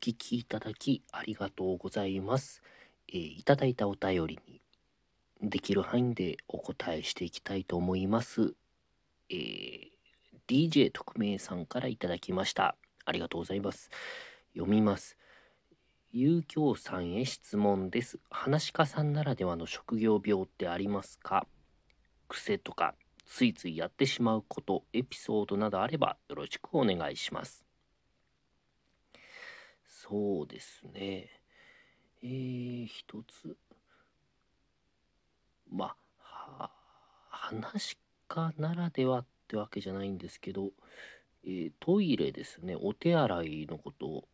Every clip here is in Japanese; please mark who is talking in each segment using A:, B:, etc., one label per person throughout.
A: 聞きいただきありがとうございます。えーいただいたお便りにできる範囲でお答えしていきたいと思います。えー DJ 特命さんからいただきました。ありがとうございます。読みます。遊興さんへ質問です。話し家さんならではの職業病ってありますか？癖とかついついやってしまうこと、エピソードなどあればよろしくお願いします。そうですね。えー、一つ。まあ、話し家ならではってわけじゃないんですけど、えートイレですね、お手洗いのこと、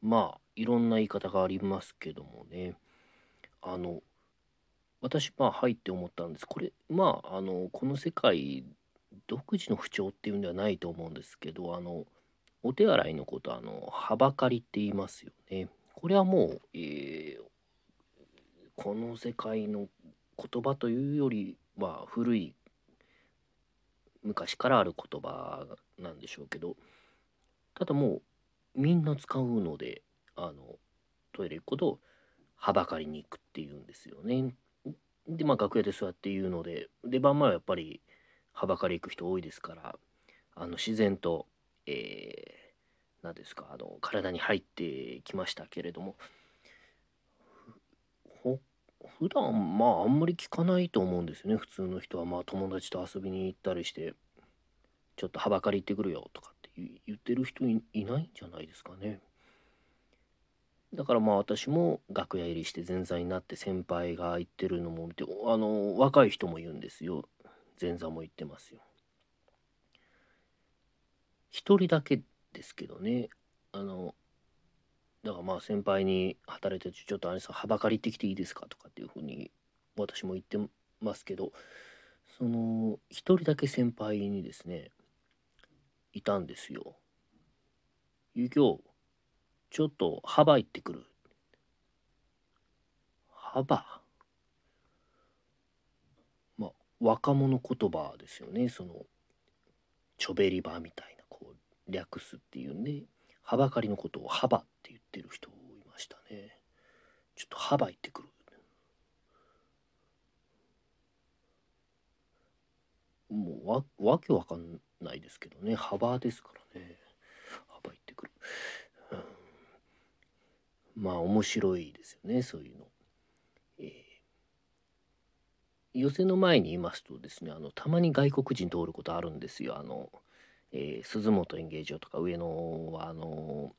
A: まあ、いろんな言い方がありますけどもね、あの、私、まあ、はいって思ったんです。これ、まあ、あの、この世界、独自の不調っていうんではないと思うんですけど、あの、お手洗いのこと、あの、はばかりって言いますよね。これはもう、えーこの世界の言葉というよりは古い昔からある言葉なんでしょうけどただもうみんな使うのであのトイレ行くことをはばかりに行くっていうんですよね。でまあ楽屋で座って言うので出番前はやっぱりはばかり行く人多いですからあの自然と、えー、何ですか？あの体に入ってきましたけれども。普段まああんまり聞かないと思うんですよね。普通の人はまあ友達と遊びに行ったりしてちょっとはばかり行ってくるよとかって言ってる人いないんじゃないですかね。だからまあ私も楽屋入りして前座になって先輩が言ってるのも見てあの若い人も言うんですよ。前座も言ってますよ。一人だけですけどね。あのだからまあ先輩に働いてるちょっとあれさはばかりってきていいですか？とかっていうふうに私も言ってますけどその一人だけ先輩にですねいたんですよ。ゆきょうちょっと幅行ってくる。幅？まあ若者言葉ですよね。そのちょべり場みたいな。略すっていうんではばかりのことを幅って言ってる人いましたね。ちょっと幅行ってくる。もうわわけわかんないですけどね。幅ですからね。幅行ってくる、うん、まあ面白いですよねそういうの、えー、寄席の前にいますとですねあのたまに外国人通ることあるんですよ。あの、えー鈴本演芸場とか上野はあの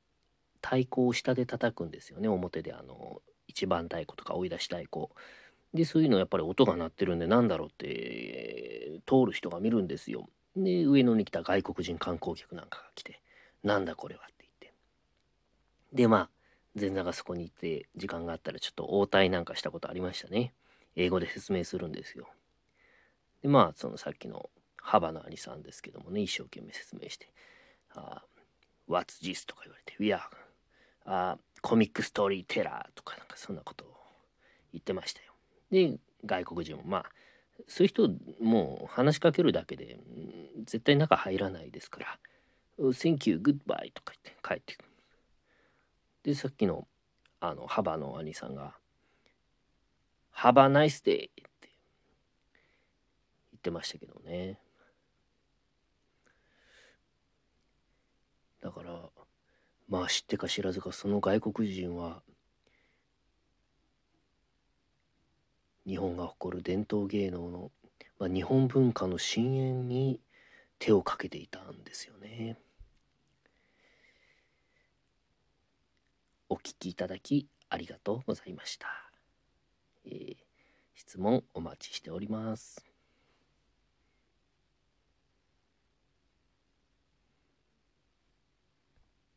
A: 太鼓を下で叩くんですよね表であの一番太鼓とか追い出し太鼓でそういうのやっぱり音が鳴ってるんでなんだろうって通る人が見るんですよ。で上野に来た外国人観光客なんかが来て「なんだこれは」って言ってでまあ前座がそこに行って時間があったらちょっと応対なんかしたことありましたね。英語で説明するんですよ。でまあそのさっきの幅の兄さんですけどもね一生懸命説明して「あ What's this?」とか言われて「We are あコミックストーリーテラー」とかなんかそんなことを言ってましたよ。で外国人もまあそういう人もう話しかけるだけで絶対中入らないですから「Oh, Thank you, goodbye」とか言って帰ってくる。でさっきのあの幅の兄さんが「Have a nice day」って言ってましたけどね。だからまあ知ってか知らずかその外国人は日本が誇る伝統芸能の、まあ、日本文化の深淵に手をかけていたんですよね。お聞きいただきありがとうございました。えー質問お待ちしております。